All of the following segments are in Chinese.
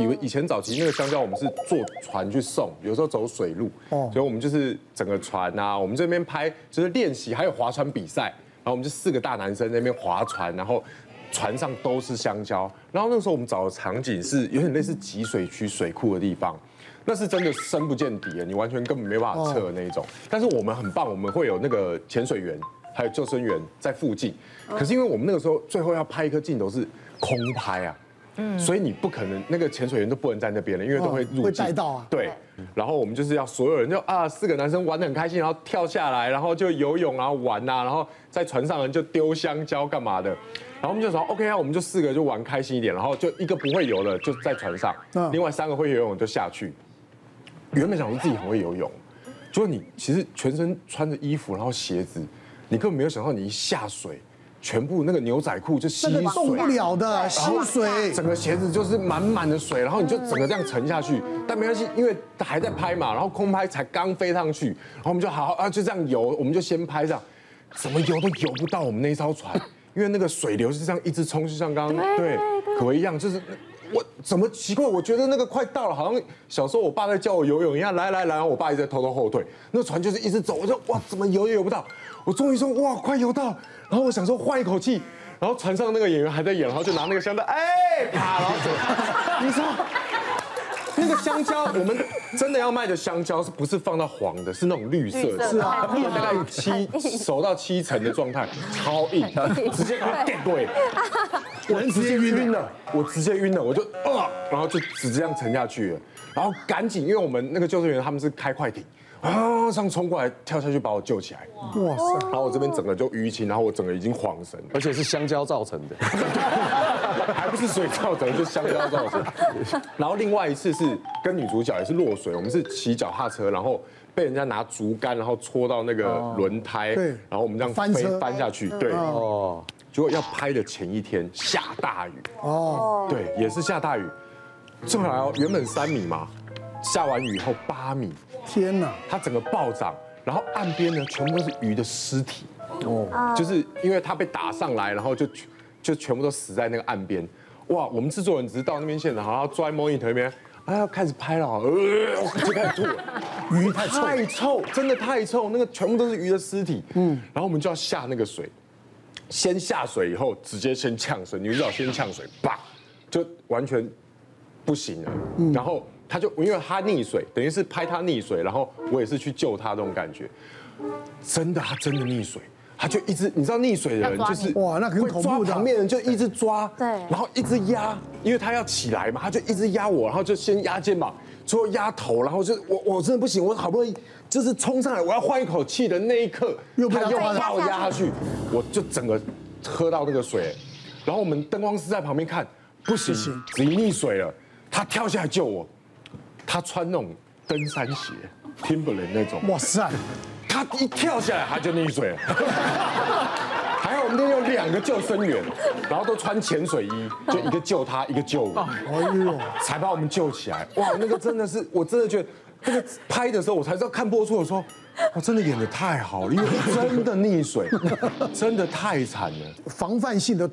以为以前早期那个香蕉，我们是坐船去送，有时候走水路，哦，所以我们就是整个船啊，我们这边拍就是练习，还有划船比赛，然后我们就四个大男生在那边划船，然后船上都是香蕉，然后那个时候我们找的场景是有点类似集水区水库的地方，那是真的深不见底啊，你完全根本没办法测的那一种，但是我们很棒，我们会有那个潜水员，还有救生员在附近，可是因为我们那个时候最后要拍一颗镜头是空拍啊。嗯，所以你不可能那个潜水员都不能在那边了，因为都会入。会带到啊。对，然后我们就是要所有人就啊，四个男生玩的很开心，然后跳下来，然后就游泳，然后玩呐，然后在船上人就丢香蕉干嘛的，然后我们就说 OK 啊，我们就四个就玩开心一点，然后就一个不会游了就在船上，另外三个会游泳就下去。原本想说自己很会游泳，就是你其实全身穿着衣服，然后鞋子，你根本没有想到你一下水。全部那个牛仔裤就吸水，动不了的吸水，整个鞋子就是满满的水，然后你就整个这样沉下去。但没关系，因为还在拍嘛，然后空拍才刚飞上去，然后我们就好好啊，就这样游，我们就先拍上，怎么游都游不到我们那艘船，因为那个水流是这样一直冲，就像刚刚对可一样，就是我怎么奇怪？我觉得那个快到了，好像小时候我爸在教我游泳一样，来来来，然后我爸一直在偷偷后退，那船就是一直走，我就哇，怎么游也游不到，我终于说哇，快游到。然后我想说换一口气，然后船上那个演员还在演，然后就拿那个香袋，哎，啪，然后走。你说那个香蕉，我们真的要卖的香蕉是不是放到黄的？是那种绿色的，是啊，大概七熟到七成的状态，超硬，直接给它电对，我直接晕了，我直接晕了，我就啊，然后就直接这样沉下去了，然后赶紧，因为我们那个救生员他们是开快艇。啊！上冲过来，跳下去把我救起来。哇塞！然后我这边整个就淤青，然后我整个已经晃神，而且是香蕉造成的，还不是水造成的，是香蕉造成的。然后另外一次是跟女主角也是落水，我们是骑脚踏车，然后被人家拿竹竿，然后戳到那个轮胎，对，然后我们这样翻翻下去，对，哦。结果要拍的前一天下大雨，哦，对，也是下大雨。正好原本三米嘛，下完雨后八米。天呐，它整个暴涨，然后岸边呢全部都是鱼的尸体，哦，就是因为它被打上来，然后就就全部都死在那个岸边。哇，我们制作人只是到那边现场，好像抓 monitor 那边，哎，要开始拍了，呃，就开始吐了，鱼太臭，太臭，真的太臭，那个全部都是鱼的尸体，嗯，然后我们就要下那个水，先下水以后直接先呛水，女主角先呛水，啪，就完全不行了，然后。他就因为他溺水，等于是拍他溺水，然后我也是去救他这种感觉。真的，他真的溺水，他就一直，你知道溺水的人就是哇，那会抓旁边人就一直抓，对，然后一直压，因为他要起来嘛，他就一直压我，然后就先压肩膀，最后压头，然后就我我真的不行，我好不容易就是冲上来，我要换一口气的那一刻，又他又把我压下去，我就整个喝到那个水，然后我们灯光师在旁边看，不行，子怡溺水了，他跳下来救我。他穿那种登山鞋，Timberland 那种。哇塞！他一跳下来，他就溺水了。还好我们那有两个救生员，然后都穿潜水衣，就一个救他，一个救我。哎呦！才把我们救起来。哇，那个真的是，我真的觉得，那个拍的时候，我才知道看播出的时候，我真的演得太好了，因为真的溺水，真的太惨了，防范性的。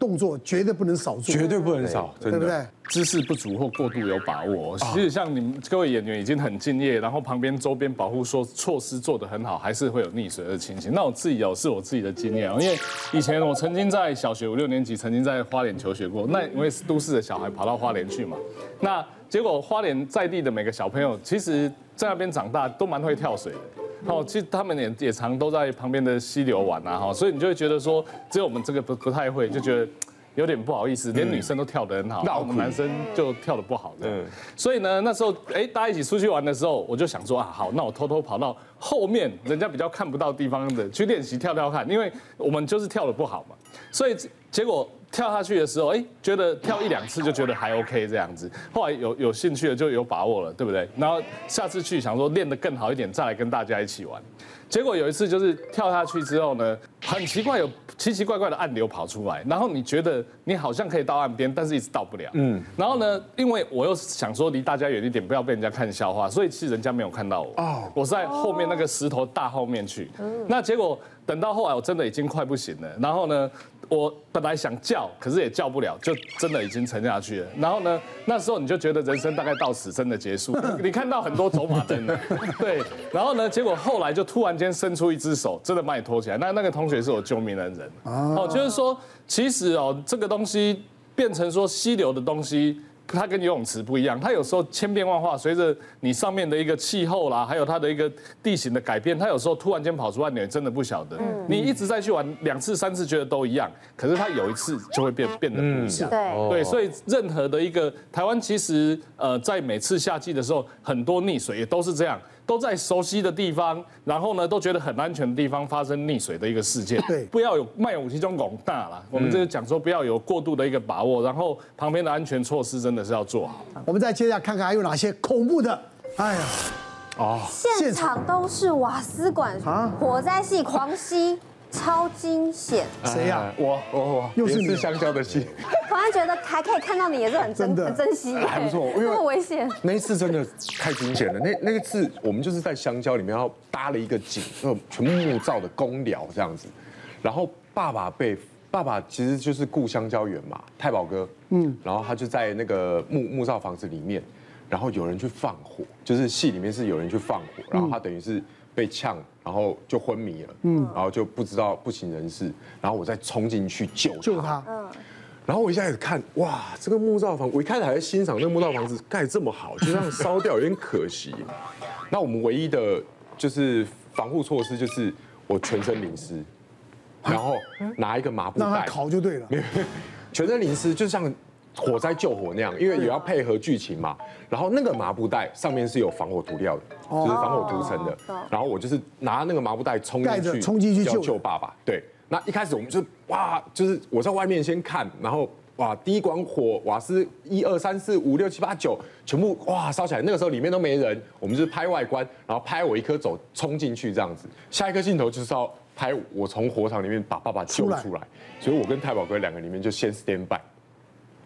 动作绝对不能少做，绝对不能少，对不对？姿势不足或过度有把握。其实像你们各位演员已经很敬业，然后旁边周边保护说措施做得很好，还是会有溺水的情形。那我自己有是我自己的经验，因为以前我曾经在小学五六年级，曾经在花莲求学过。那因为是都市的小孩跑到花莲去嘛，那结果花莲在地的每个小朋友，其实在那边长大都蛮会跳水的。哦，其实他们也也常都在旁边的溪流玩啊，哈，所以你就会觉得说，只有我们这个不不太会，就觉得有点不好意思，连女生都跳得很好，那我们男生就跳得不好的。嗯，所以呢，那时候哎，大家一起出去玩的时候，我就想说啊，好，那我偷偷跑到后面，人家比较看不到地方的去练习跳跳看，因为我们就是跳得不好嘛，所以结果。跳下去的时候，哎，觉得跳一两次就觉得还 OK 这样子，后来有有兴趣了就有把握了，对不对？然后下次去想说练得更好一点，再来跟大家一起玩。结果有一次就是跳下去之后呢，很奇怪，有奇奇怪怪的暗流跑出来，然后你觉得你好像可以到岸边，但是一直到不了。嗯，然后呢，因为我又想说离大家远一点，不要被人家看笑话，所以其实人家没有看到我。哦，我是在后面那个石头大后面去。嗯，那结果等到后来我真的已经快不行了，然后呢，我本来想叫，可是也叫不了，就真的已经沉下去了。然后呢，那时候你就觉得人生大概到此真的结束。你看到很多走马灯，对。然后呢，结果后来就突然间伸出一只手，真的把你拖起来。那那个同学是我救命恩人。哦，就是说，其实哦，这个东西变成说溪流的东西。它跟游泳池不一样，它有时候千变万化，随着你上面的一个气候啦，还有它的一个地形的改变，它有时候突然间跑出来，你真的不晓得。嗯、你一直在去玩两次三次，觉得都一样，可是它有一次就会变变得不一样。对对，所以任何的一个台湾，其实呃，在每次夏季的时候，很多溺水也都是这样。都在熟悉的地方，然后呢，都觉得很安全的地方发生溺水的一个事件。对，不要有卖武器装广大了。我们这个讲说不要有过度的一个把握，然后旁边的安全措施真的是要做好。我们再接下看看还有哪些恐怖的。哎呀，哦，现场都是瓦斯管啊，火灾系狂吸。超惊险！谁呀？我我我，又是香蕉的戏。突然觉得还可以看到你，也是很真很珍惜，还不错，因为那么危险。那一次真的太惊险了。那那一次我们就是在香蕉里面，然后搭了一个井，那种全部木造的公寮这样子。然后爸爸被爸爸其实就是雇香蕉园嘛，太保哥。嗯。然后他就在那个木木造房子里面，然后有人去放火，就是戏里面是有人去放火，然后他等于是。被呛，然后就昏迷了，嗯，然后就不知道不省人事，然后我再冲进去救救他，嗯，然后我一下子看，哇，这个木造房，我一开始还在欣赏那个木造房子盖这么好，就这样烧掉有点可惜。那我们唯一的就是防护措施就是我全身淋湿，然后拿一个麻布袋，烤就对了，全身淋湿就像。火灾救火那样，因为也要配合剧情嘛。然后那个麻布袋上面是有防火涂料的，就是防火涂层的。然后我就是拿那个麻布袋冲进去，冲进去救救爸爸。对，那一开始我们就哇，就是我在外面先看，然后哇，第一管火瓦斯一二三四五六七八九全部哇烧起来。那个时候里面都没人，我们就是拍外观，然后拍我一颗走冲进去这样子。下一个镜头就是要拍我从火场里面把爸爸救出来，所以我跟太保哥两个里面就先 stand by。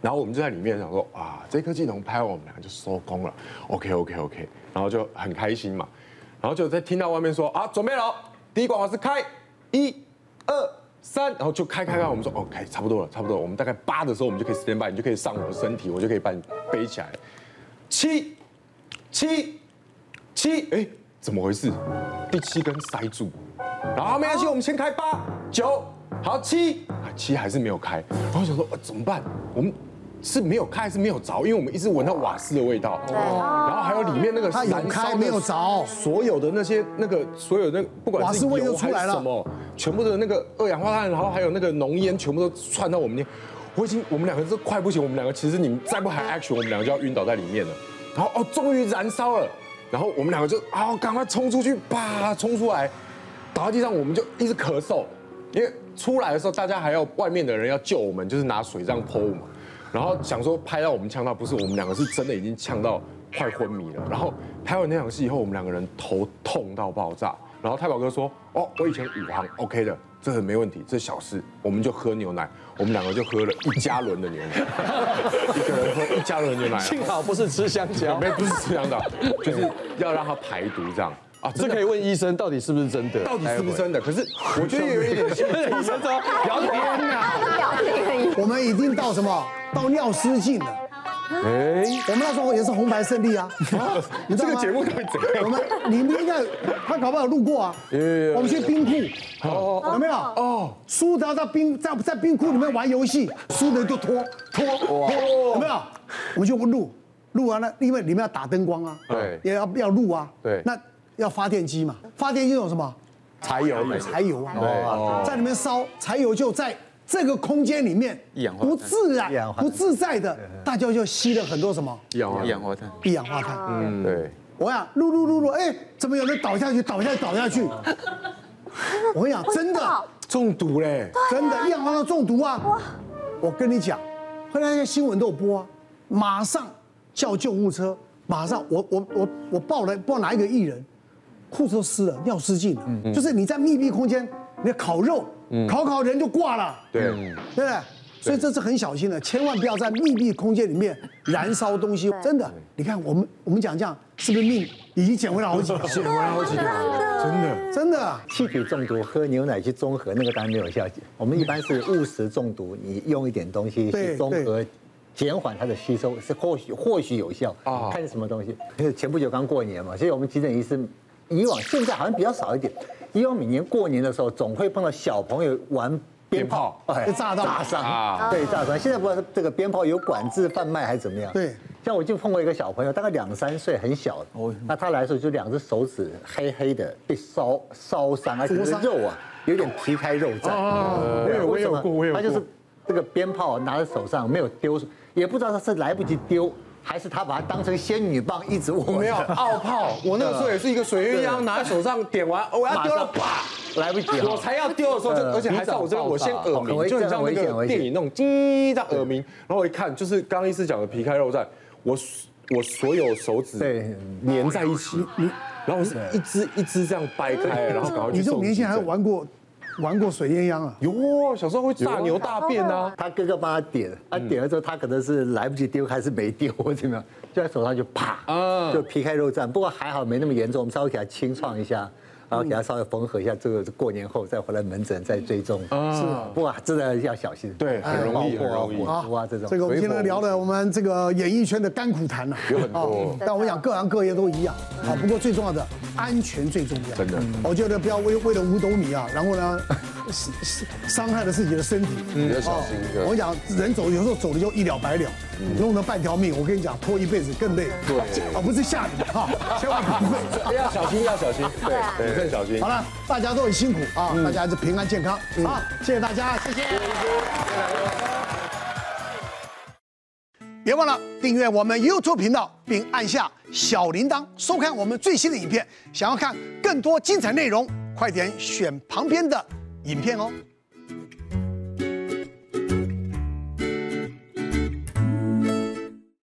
然后我们就在里面想说，哇，这颗镜头拍完，我们两个就收工了，OK OK OK，然后就很开心嘛，然后就在听到外面说啊，准备了，第一管瓦斯开，一、二、三，然后就开开开，我们说 OK，差不多了，差不多了，我们大概八的时候，我们就可以 stand by，你就可以上我的身体，我就可以把你背起来，七、七、七，哎，怎么回事？第七根塞住，然后没关系，我们先开八、九，好，七，七还是没有开，然后想说，怎么办？我们是没有开还是没有着？因为我们一直闻到瓦斯的味道，对，然后还有里面那个它有开没有着，所有的那些那个所有的不管是油还是什么，全部的那个二氧化碳，然后还有那个浓烟，全部都窜到我们那，我已经我们两个是快不行，我们两个其实你们再不喊 action，我们两个就要晕倒在里面了。然后哦，终于燃烧了，然后我们两个就啊，赶快冲出去，啪，冲出来，倒在地上，我们就一直咳嗽，因为出来的时候大家还要外面的人要救我们，就是拿水这样泼我们。然后想说拍到我们呛到，不是我们两个是真的已经呛到快昏迷了。然后拍完那场戏以后，我们两个人头痛到爆炸。然后太保哥说：“哦，我以前五行 OK 的，这很没问题，这小事。”我们就喝牛奶，我们两个就喝了一加仑的牛奶，一个人喝一加仑牛奶。幸好不是吃香蕉，没不是吃香蕉，就是要让它排毒这样。啊，这可以问医生到底是不是真的？到底是不是真的？可是我觉得有一点，医生说聊天呐，我们已经到什么？到尿失禁了。哎，我们那时候也是红白胜利啊。你 这个节目会怎样？我们你们应该他搞不好路过啊。我们去冰库，有没有？哦，输的在冰在在冰库里面玩游戏，输的就拖拖拖，有没有？我们就录录完了，因为里面要打灯光啊，对，也要要录啊，对，那。要发电机嘛？发电机有什么？柴油，柴油啊！哦，在里面烧柴油，就在这个空间里面，不自然、不自在的，大家就吸了很多什么？一氧化碳。一氧化碳。嗯，对。我想噜噜噜噜，哎，怎么有人倒下去？倒下去，倒下去。我跟你讲，真的中毒嘞！真的，一氧化碳中毒啊！我跟你讲，后来那些新闻都有播啊，马上叫救护车，马上我我我我报了，报哪一个艺人？裤子都湿了，尿失禁了。嗯，就是你在密闭空间，你烤肉，烤烤人就挂了。对，对不对？所以这是很小心的，千万不要在密闭空间里面燃烧东西。真的，你看我们我们讲这样，是不是命已经捡回来好几条？捡回来好几条，真的真的。气体中毒喝牛奶去中和，那个当然没有效。我们一般是误食中毒，你用一点东西去中和，减缓它的吸收，是或许或许有效。啊，看是什么东西？因为前不久刚过年嘛，所以我们急诊医师以往现在好像比较少一点。以往每年过年的时候，总会碰到小朋友玩。鞭炮哎炸到炸伤，对炸伤。现在不知道这个鞭炮有管制贩卖还是怎么样？对，像我就碰过一个小朋友，大概两三岁，很小。哦，那他来的时候就两只手指黑黑的，被烧烧伤，而且 肉啊有点皮开肉绽。哦，我有过我有过？他就是这个鞭炮拿在手上没有丢，也不知道他是来不及丢。还是他把它当成仙女棒一直握。没有 奥炮，我那个时候也是一个水鸳鸯拿在手上 点完，我要丢了，啪，来不及，我才要丢的时候就，而且还在我这边，我先耳鸣，就很像那个电影那种叽这样耳鸣，然后我一看就是刚刚医师讲的皮开肉绽，我我所有手指对粘在一起，然后我是一只一只这样掰开，然后赶快去送。你这么年轻还玩过？玩过水鸳鸯啊？哟，小时候会大牛大便啊。他哥哥帮他点，他点了之后，他可能是来不及丢还是没丢，或怎么样，就在手上就啪，就皮开肉绽。不过还好没那么严重，我们稍微给他清创一下。然后给他稍微缝合一下，这个过年后再回来门诊再追踪。是，不过真的要小心。对，很容易，很容易。啊，这种。这个我们今天聊了我们这个演艺圈的甘苦谈了，有很多。但我想各行各业都一样啊。不过最重要的，安全最重要。真的。我觉得不要为为了五斗米啊，然后呢，伤害了自己的身体。嗯，要小心。我跟你讲，人走有时候走的就一了百了，弄了半条命。我跟你讲，拖一辈子更累。对。啊，不是吓你哈，千万不会。要小心，要小心。对对。更小心。好了，大家都很辛苦啊，大家还是平安健康。好，谢谢大家，谢谢。别忘了订阅我们 YouTube 频道，并按下小铃铛，收看我们最新的影片。想要看更多精彩内容，快点选旁边的影片哦。